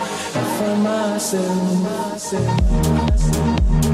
I find myself.